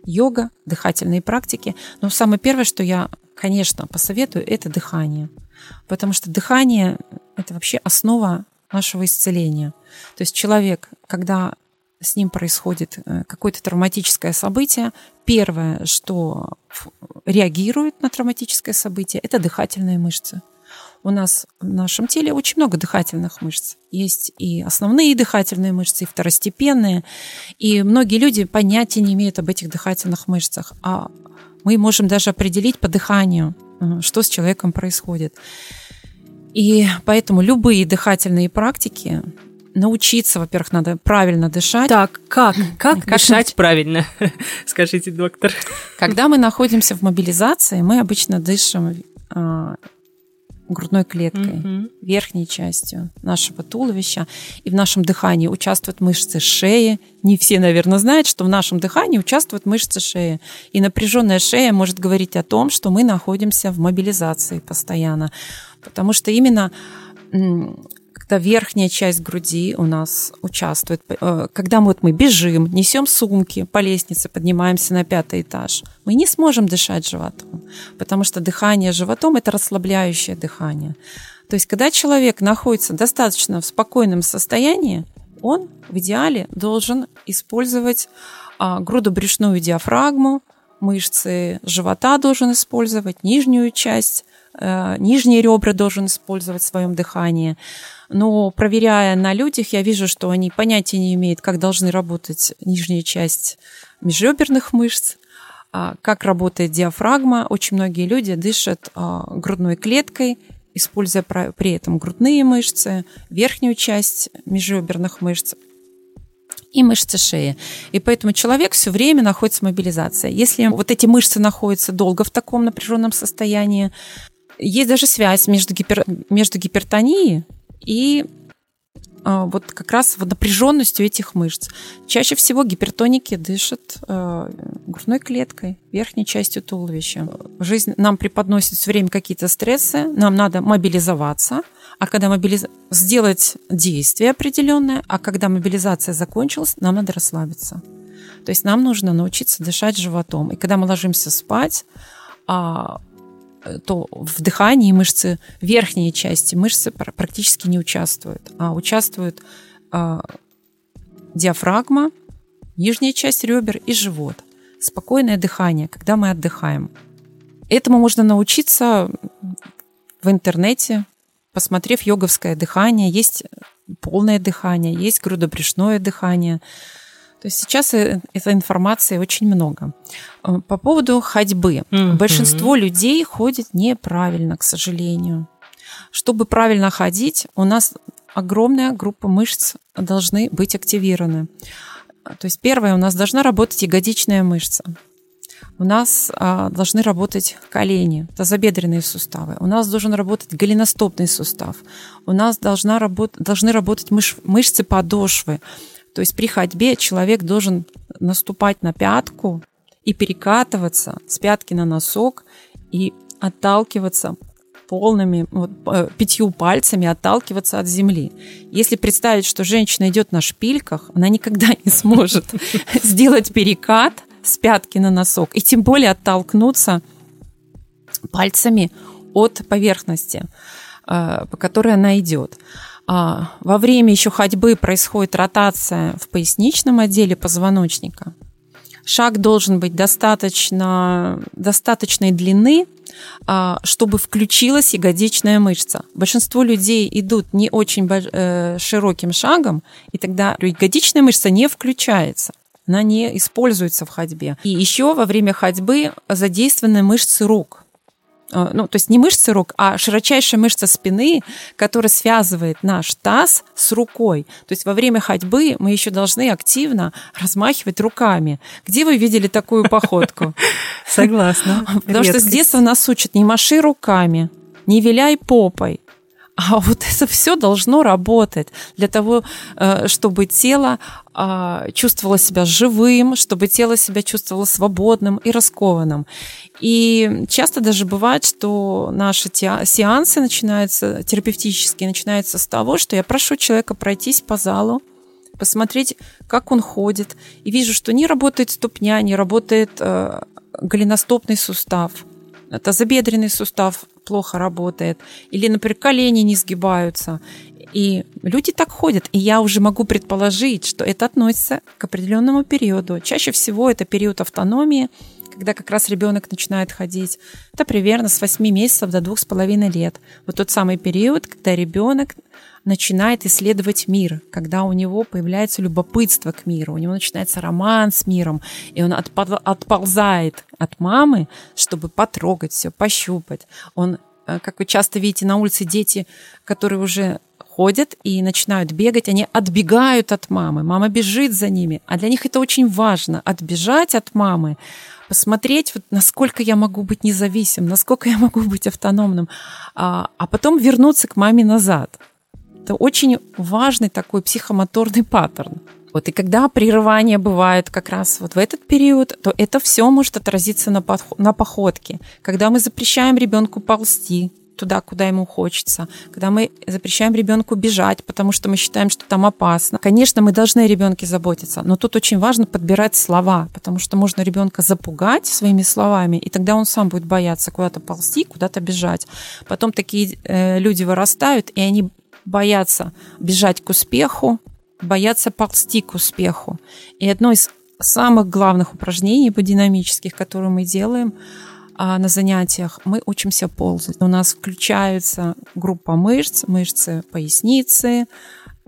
Йога, дыхательные практики. Но самое первое, что я, конечно, посоветую, это дыхание. Потому что дыхание – это вообще основа нашего исцеления. То есть человек, когда с ним происходит э, какое-то травматическое событие, первое, что реагирует на травматическое событие, это дыхательные мышцы. У нас в нашем теле очень много дыхательных мышц. Есть и основные дыхательные мышцы, и второстепенные. И многие люди понятия не имеют об этих дыхательных мышцах. А мы можем даже определить по дыханию, э, что с человеком происходит. И поэтому любые дыхательные практики научиться, во-первых, надо правильно дышать. Так, как? Как, как дышать правильно? Скажите, доктор. Когда мы находимся в мобилизации, мы обычно дышим а, грудной клеткой, угу. верхней частью нашего туловища. И в нашем дыхании участвуют мышцы шеи. Не все, наверное, знают, что в нашем дыхании участвуют мышцы шеи. И напряженная шея может говорить о том, что мы находимся в мобилизации постоянно. Потому что именно когда верхняя часть груди у нас участвует, э, когда мы, вот мы бежим, несем сумки по лестнице, поднимаемся на пятый этаж, мы не сможем дышать животом, потому что дыхание животом – это расслабляющее дыхание. То есть, когда человек находится достаточно в спокойном состоянии, он в идеале должен использовать а, грудобрюшную диафрагму, мышцы живота должен использовать, нижнюю часть, э, нижние ребра должен использовать в своем дыхании. Но проверяя на людях, я вижу, что они понятия не имеют, как должны работать нижняя часть межреберных мышц, а, как работает диафрагма. Очень многие люди дышат а, грудной клеткой, используя при этом грудные мышцы, верхнюю часть межреберных мышц и мышцы шеи. И поэтому человек все время находится в мобилизации. Если вот эти мышцы находятся долго в таком напряженном состоянии, есть даже связь между, гипер, между гипертонией и а, вот как раз вот напряженностью этих мышц. Чаще всего гипертоники дышат э, грудной клеткой, верхней частью туловища. Жизнь нам преподносит все время какие-то стрессы, нам надо мобилизоваться, а когда мобилиз... сделать действие определенное, а когда мобилизация закончилась, нам надо расслабиться. То есть нам нужно научиться дышать животом. И когда мы ложимся спать, а, то в дыхании мышцы, верхние части мышцы практически не участвуют, а участвуют э, диафрагма, нижняя часть ребер и живот. Спокойное дыхание, когда мы отдыхаем. Этому можно научиться в интернете, посмотрев йоговское дыхание. Есть полное дыхание, есть грудобрюшное дыхание – то есть сейчас э, этой информации очень много. Э, по поводу ходьбы. Mm-hmm. Большинство людей ходит неправильно, к сожалению. Чтобы правильно ходить, у нас огромная группа мышц должны быть активированы. То есть первое, у нас должна работать ягодичная мышца. У нас а, должны работать колени, тазобедренные суставы. У нас должен работать голеностопный сустав. У нас должна работ, должны работать мыш, мышцы подошвы. То есть при ходьбе человек должен наступать на пятку и перекатываться с пятки на носок и отталкиваться полными вот, э, пятью пальцами отталкиваться от земли. Если представить, что женщина идет на шпильках, она никогда не сможет сделать перекат с пятки на носок и тем более оттолкнуться пальцами от поверхности, э, по которой она идет. А, во время еще ходьбы происходит ротация в поясничном отделе позвоночника. Шаг должен быть достаточно, достаточной длины, а, чтобы включилась ягодичная мышца. Большинство людей идут не очень э, широким шагом, и тогда ягодичная мышца не включается она не используется в ходьбе. И еще во время ходьбы задействованы мышцы рук. А, ну, то есть не мышцы рук, а широчайшая мышца спины, которая связывает наш таз с рукой. То есть во время ходьбы мы еще должны активно размахивать руками. Где вы видели такую походку? Согласна. Потому что с детства нас учат не маши руками, не виляй попой, а вот это все должно работать для того, э, чтобы тело а, чувствовало себя живым, чтобы тело себя чувствовало свободным и раскованным. И часто даже бывает, что наши сеансы начинаются, терапевтические, начинаются с того, что я прошу человека пройтись по залу, посмотреть, как он ходит, и вижу, что не работает ступня, не работает э, голеностопный сустав – тазобедренный сустав плохо работает, или, например, колени не сгибаются. И люди так ходят, и я уже могу предположить, что это относится к определенному периоду. Чаще всего это период автономии, когда как раз ребенок начинает ходить. Это примерно с 8 месяцев до 2,5 лет. Вот тот самый период, когда ребенок начинает исследовать мир, когда у него появляется любопытство к миру, у него начинается роман с миром, и он отползает от мамы, чтобы потрогать все, пощупать. Он, э, как вы часто видите на улице, дети, которые уже ходят и начинают бегать, они отбегают от мамы, мама бежит за ними, а для них это очень важно, отбежать от мамы, посмотреть, вот, насколько я могу быть независимым, насколько я могу быть автономным, а, а потом вернуться к маме назад. Это очень важный такой психомоторный паттерн. Вот и когда прерывания бывают как раз вот в этот период, то это все может отразиться на, подход, на походке. Когда мы запрещаем ребенку ползти, туда, куда ему хочется, когда мы запрещаем ребенку бежать, потому что мы считаем, что там опасно. Конечно, мы должны о ребенке заботиться, но тут очень важно подбирать слова, потому что можно ребенка запугать своими словами, и тогда он сам будет бояться куда-то ползти, куда-то бежать. Потом такие э, люди вырастают, и они боятся бежать к успеху, боятся ползти к успеху. И одно из самых главных упражнений бодинамических, которые мы делаем а, на занятиях, мы учимся ползать. У нас включается группа мышц, мышцы поясницы,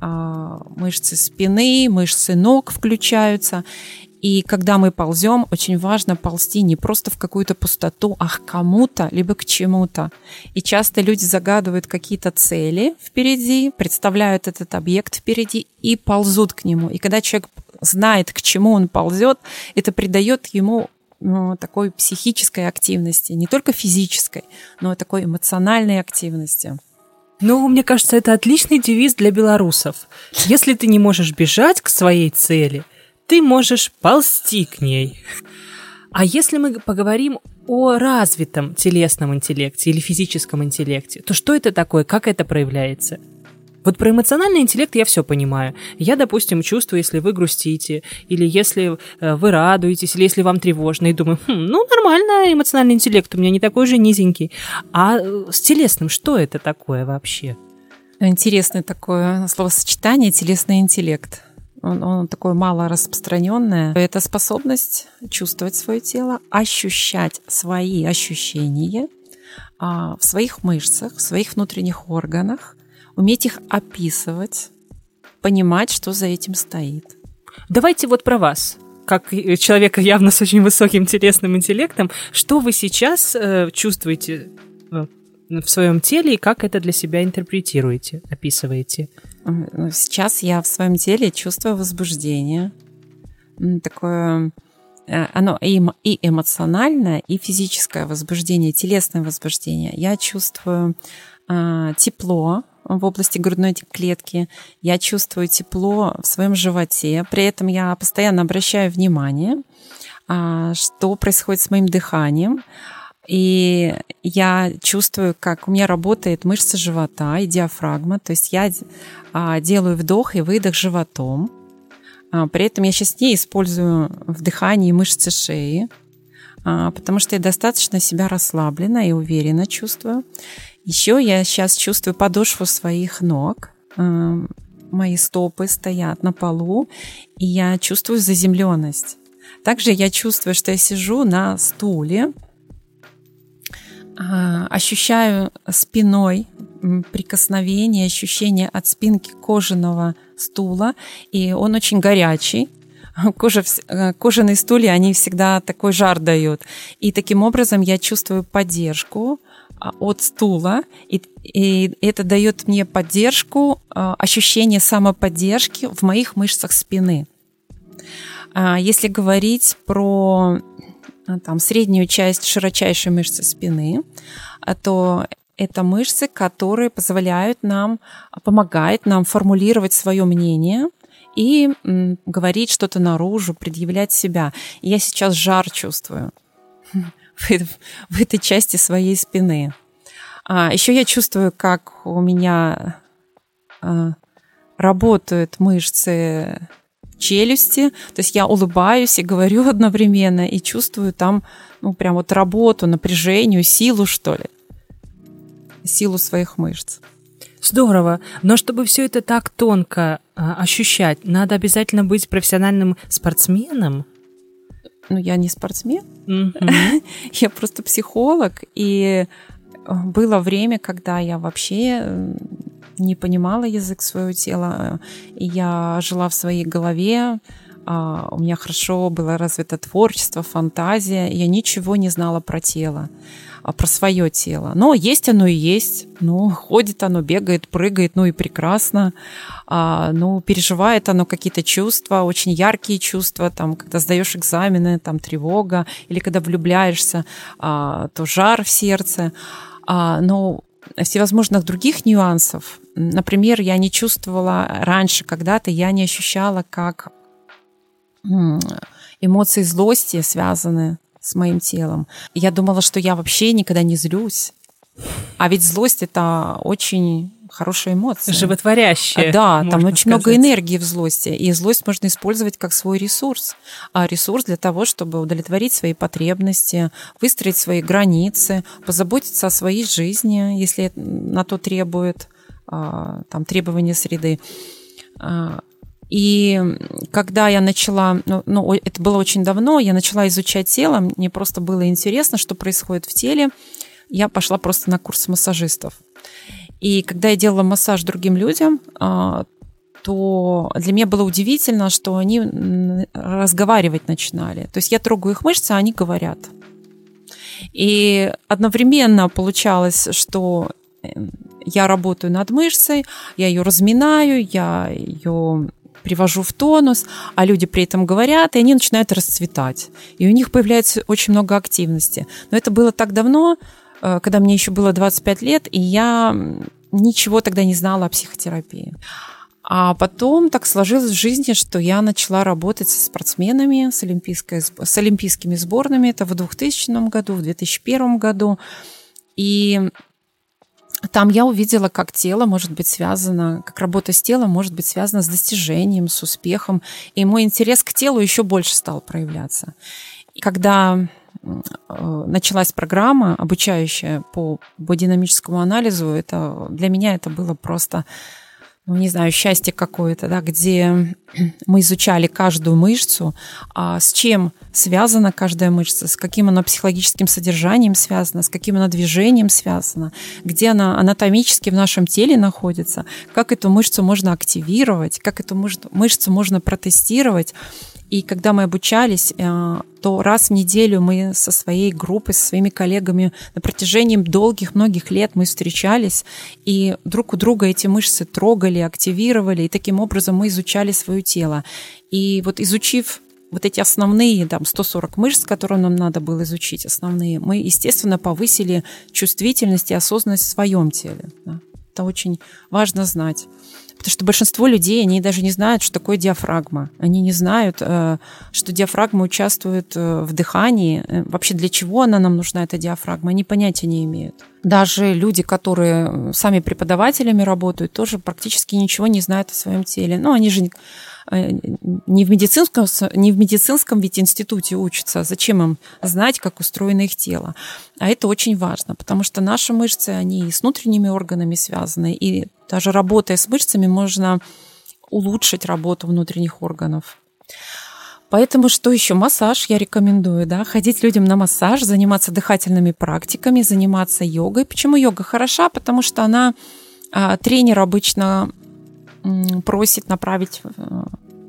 а, мышцы спины, мышцы ног включаются. И когда мы ползем, очень важно ползти не просто в какую-то пустоту, а к кому-то, либо к чему-то. И часто люди загадывают какие-то цели впереди, представляют этот объект впереди и ползут к нему. И когда человек знает, к чему он ползет, это придает ему ну, такой психической активности, не только физической, но и такой эмоциональной активности. Ну, мне кажется, это отличный девиз для белорусов. Если ты не можешь бежать к своей цели – ты можешь ползти к ней. А если мы поговорим о развитом телесном интеллекте или физическом интеллекте, то что это такое, как это проявляется? Вот про эмоциональный интеллект я все понимаю. Я, допустим, чувствую, если вы грустите, или если э, вы радуетесь, или если вам тревожно, и думаю, хм, ну, нормально, эмоциональный интеллект у меня не такой же низенький. А э, с телесным что это такое вообще? Интересное такое словосочетание телесный интеллект он, он такое мало распространенное. Это способность чувствовать свое тело, ощущать свои ощущения а, в своих мышцах, в своих внутренних органах, уметь их описывать, понимать, что за этим стоит. Давайте вот про вас как человека явно с очень высоким телесным интеллектом, что вы сейчас э, чувствуете э, в своем теле и как это для себя интерпретируете, описываете? Ну, сейчас я в своем теле чувствую возбуждение. Такое э, оно и, эмоциональное, и физическое возбуждение, телесное возбуждение. Я чувствую э, тепло в области грудной клетки, я чувствую тепло в своем животе, при этом я постоянно обращаю внимание, э, что происходит с моим дыханием. И я чувствую, как у меня работает мышца живота и диафрагма. То есть я а, делаю вдох и выдох животом. А, при этом я сейчас не использую в дыхании мышцы шеи, а, потому что я достаточно себя расслабленно и уверенно чувствую. Еще я сейчас чувствую подошву своих ног. Мои стопы стоят на полу, и я чувствую заземленность. Также я чувствую, что я сижу на стуле, ощущаю спиной прикосновение, ощущение от спинки кожаного стула, и он очень горячий. Кожа, э, кожаные стулья, они всегда такой жар дают. И таким образом я чувствую поддержку а, от стула, и, и это дает мне поддержку, а, ощущение самоподдержки в моих мышцах спины. А, если говорить про там, среднюю часть широчайшей мышцы спины, то это мышцы, которые позволяют нам, помогают нам формулировать свое мнение и говорить что-то наружу, предъявлять себя. Я сейчас жар чувствую в этой части своей спины. А, еще я чувствую, как у меня а, работают мышцы челюсти. То есть я улыбаюсь и говорю одновременно, и чувствую там, ну, прям вот работу, напряжение, силу, что ли. Силу своих мышц. Здорово. Но чтобы все это так тонко а, ощущать, надо обязательно быть профессиональным спортсменом. Ну, я не спортсмен, mm-hmm. я просто психолог. И э, было время, когда я вообще не понимала язык своего тела, и я жила в своей голове, а, у меня хорошо было развито творчество, фантазия, я ничего не знала про тело, а, про свое тело. Но есть оно и есть, ну, ходит оно, бегает, прыгает, ну и прекрасно, а, ну, переживает оно какие-то чувства, очень яркие чувства, там, когда сдаешь экзамены, там, тревога, или когда влюбляешься, то жар в сердце, но всевозможных других нюансов. Например, я не чувствовала раньше когда-то, я не ощущала, как эмоции злости связаны с моим телом. Я думала, что я вообще никогда не злюсь. А ведь злость это очень хорошая эмоция. Животворящая. Да, там очень сказать. много энергии в злости. И злость можно использовать как свой ресурс. А ресурс для того, чтобы удовлетворить свои потребности, выстроить свои границы, позаботиться о своей жизни, если на то требует а, там, требования среды. А, и когда я начала, ну, ну, это было очень давно, я начала изучать тело, мне просто было интересно, что происходит в теле. Я пошла просто на курс массажистов. И когда я делала массаж другим людям, а, то для меня было удивительно, что они разговаривать начинали. То есть я трогаю их мышцы, а они говорят. И одновременно получалось, что э, я работаю над мышцей, я ее разминаю, я ее привожу в тонус, а люди при этом говорят, и они начинают расцветать. И у них появляется очень много активности. Но это было так давно, когда мне еще было 25 лет, и я ничего тогда не знала о психотерапии. А потом так сложилось в жизни, что я начала работать со спортсменами, с, олимпийской, с олимпийскими сборными. Это в 2000 году, в 2001 году. И там я увидела, как тело может быть связано, как работа с телом может быть связана с достижением, с успехом. И мой интерес к телу еще больше стал проявляться. И когда Э, началась программа обучающая по бодинамическому анализу. Это, для меня это было просто, ну, не знаю, счастье какое-то, да, где мы изучали каждую мышцу, а с чем связана каждая мышца, с каким она психологическим содержанием связана, с каким она движением связана, где она анатомически в нашем теле находится, как эту мышцу можно активировать, как эту мышцу можно протестировать. И когда мы обучались, э, то раз в неделю мы со своей группой, со своими коллегами на протяжении долгих многих лет мы встречались, и друг у друга эти мышцы трогали, активировали, и таким образом мы изучали свое тело. И вот изучив вот эти основные, там, 140 мышц, которые нам надо было изучить, основные, мы, естественно, повысили чувствительность и осознанность в своем теле. Да. Это очень важно знать. Потому что большинство людей, они даже не знают, что такое диафрагма. Они не знают, э, что диафрагма участвует э, в дыхании. Э, вообще для чего она нам нужна, эта диафрагма, они понятия не имеют. Даже люди, которые сами преподавателями работают, тоже практически ничего не знают о своем теле. Ну, они же Э, не в медицинском, не в медицинском ведь институте учатся. Зачем им знать, как устроено их тело? А это очень важно, потому что наши мышцы, они и с внутренними органами связаны, и даже работая с мышцами можно улучшить работу внутренних органов. Поэтому что еще? Массаж я рекомендую, да, ходить людям на массаж, заниматься дыхательными практиками, заниматься йогой. Почему йога хороша? Потому что она а, тренер обычно просит направить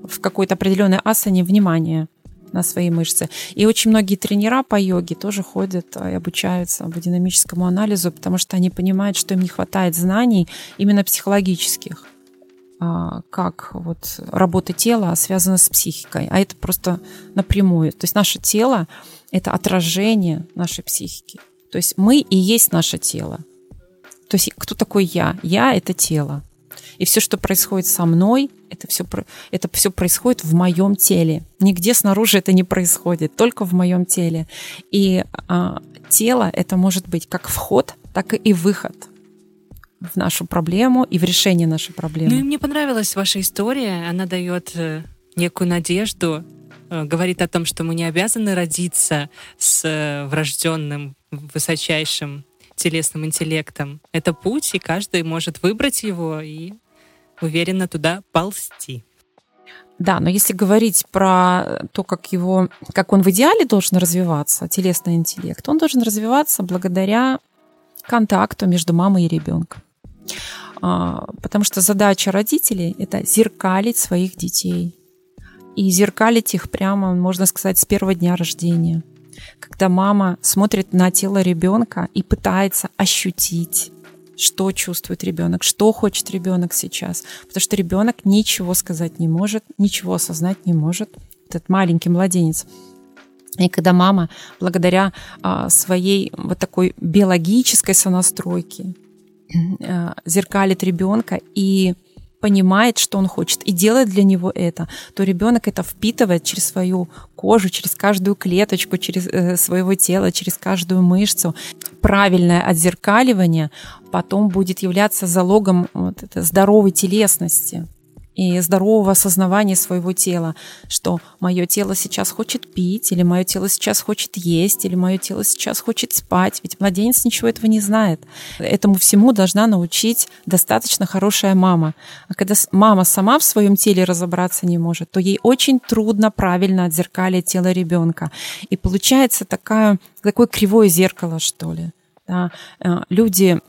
в какой-то определенной асане внимание на свои мышцы. И очень многие тренера по йоге тоже ходят и обучаются динамическому анализу, потому что они понимают, что им не хватает знаний именно психологических а, как вот работа тела связана с психикой, а это просто напрямую. То есть наше тело – это отражение нашей психики. То есть мы и есть наше тело. То есть кто такой я? Я – это тело. И все, что происходит со мной, это все, это все происходит в моем теле. Нигде снаружи это не происходит, только в моем теле. И а, тело это может быть как вход, так и выход в нашу проблему и в решение нашей проблемы. Ну и мне понравилась ваша история. Она дает э, некую надежду, э, говорит о том, что мы не обязаны родиться с э, врожденным высочайшим телесным интеллектом. Это путь, и каждый может выбрать его и уверенно туда ползти. Да, но если говорить про то, как его, как он в идеале должен развиваться, телесный интеллект, он должен развиваться благодаря контакту между мамой и ребенком. А, потому что задача родителей – это зеркалить своих детей. И зеркалить их прямо, можно сказать, с первого дня рождения. Когда мама смотрит на тело ребенка и пытается ощутить, что чувствует ребенок, что хочет ребенок сейчас. Потому что ребенок ничего сказать не может, ничего осознать не может. Этот маленький младенец. И когда мама, благодаря а, своей вот такой биологической сонастройке, зеркалит ребенка и понимает, что он хочет, и делает для него это, то ребенок это впитывает через свою кожу, через каждую клеточку, через э, своего тела, через каждую мышцу. Правильное отзеркаливание потом будет являться залогом вот этой здоровой телесности и здорового осознавания своего тела, что мое тело сейчас хочет пить, или мое тело сейчас хочет есть, или мое тело сейчас хочет спать. Ведь младенец ничего этого не знает. Этому всему должна научить достаточно хорошая мама. А когда мама сама в своем теле разобраться не может, то ей очень трудно правильно отзеркалить тело ребенка. И получается такая, такое кривое зеркало, что ли. Да. Э, люди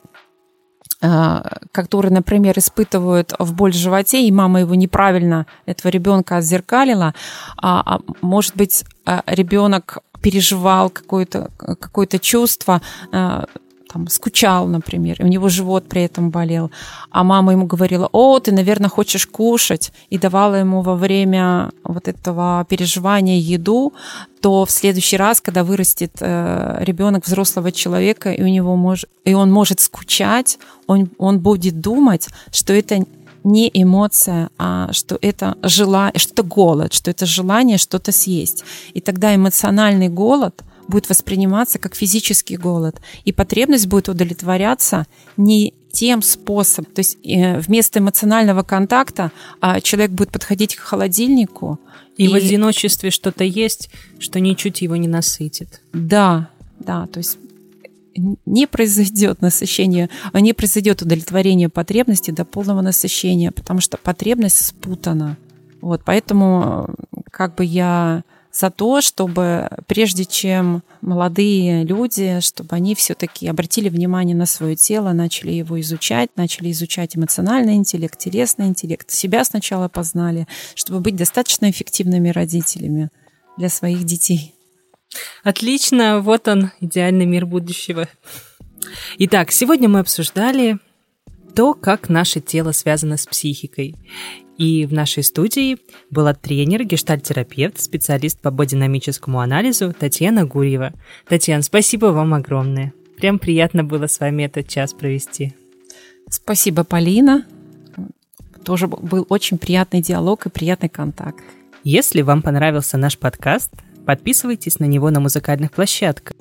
которые, например, испытывают в боль в животе, и мама его неправильно, этого ребенка отзеркалила, а, а может быть, э, ребенок переживал какое-то какое чувство, э, там, скучал, например, и у него живот при этом болел, а мама ему говорила, о, ты, наверное, хочешь кушать, и давала ему во время вот этого переживания еду, то в следующий раз, когда вырастет э, ребенок взрослого человека, и у него мож... и он может скучать, он, он будет думать, что это не эмоция, а что это желание, что это голод, что это желание что-то съесть. И тогда эмоциональный голод – будет восприниматься как физический голод, и потребность будет удовлетворяться не тем способом. То есть э, вместо эмоционального контакта а, человек будет подходить к холодильнику. И, и в одиночестве что-то есть, что ничуть его не насытит. Да, да, то есть не произойдет насыщение, не произойдет удовлетворение потребности до полного насыщения, потому что потребность спутана. Вот, поэтому как бы я за то, чтобы прежде чем молодые люди, чтобы они все-таки обратили внимание на свое тело, начали его изучать, начали изучать эмоциональный интеллект, телесный интеллект, себя сначала познали, чтобы быть достаточно эффективными родителями для своих детей. Отлично, вот он, идеальный мир будущего. Итак, сегодня мы обсуждали то, как наше тело связано с психикой. И в нашей студии была тренер, гештальтерапевт, специалист по бодинамическому анализу Татьяна Гурьева. Татьяна, спасибо вам огромное. Прям приятно было с вами этот час провести. Спасибо, Полина. Тоже был очень приятный диалог и приятный контакт. Если вам понравился наш подкаст, подписывайтесь на него на музыкальных площадках.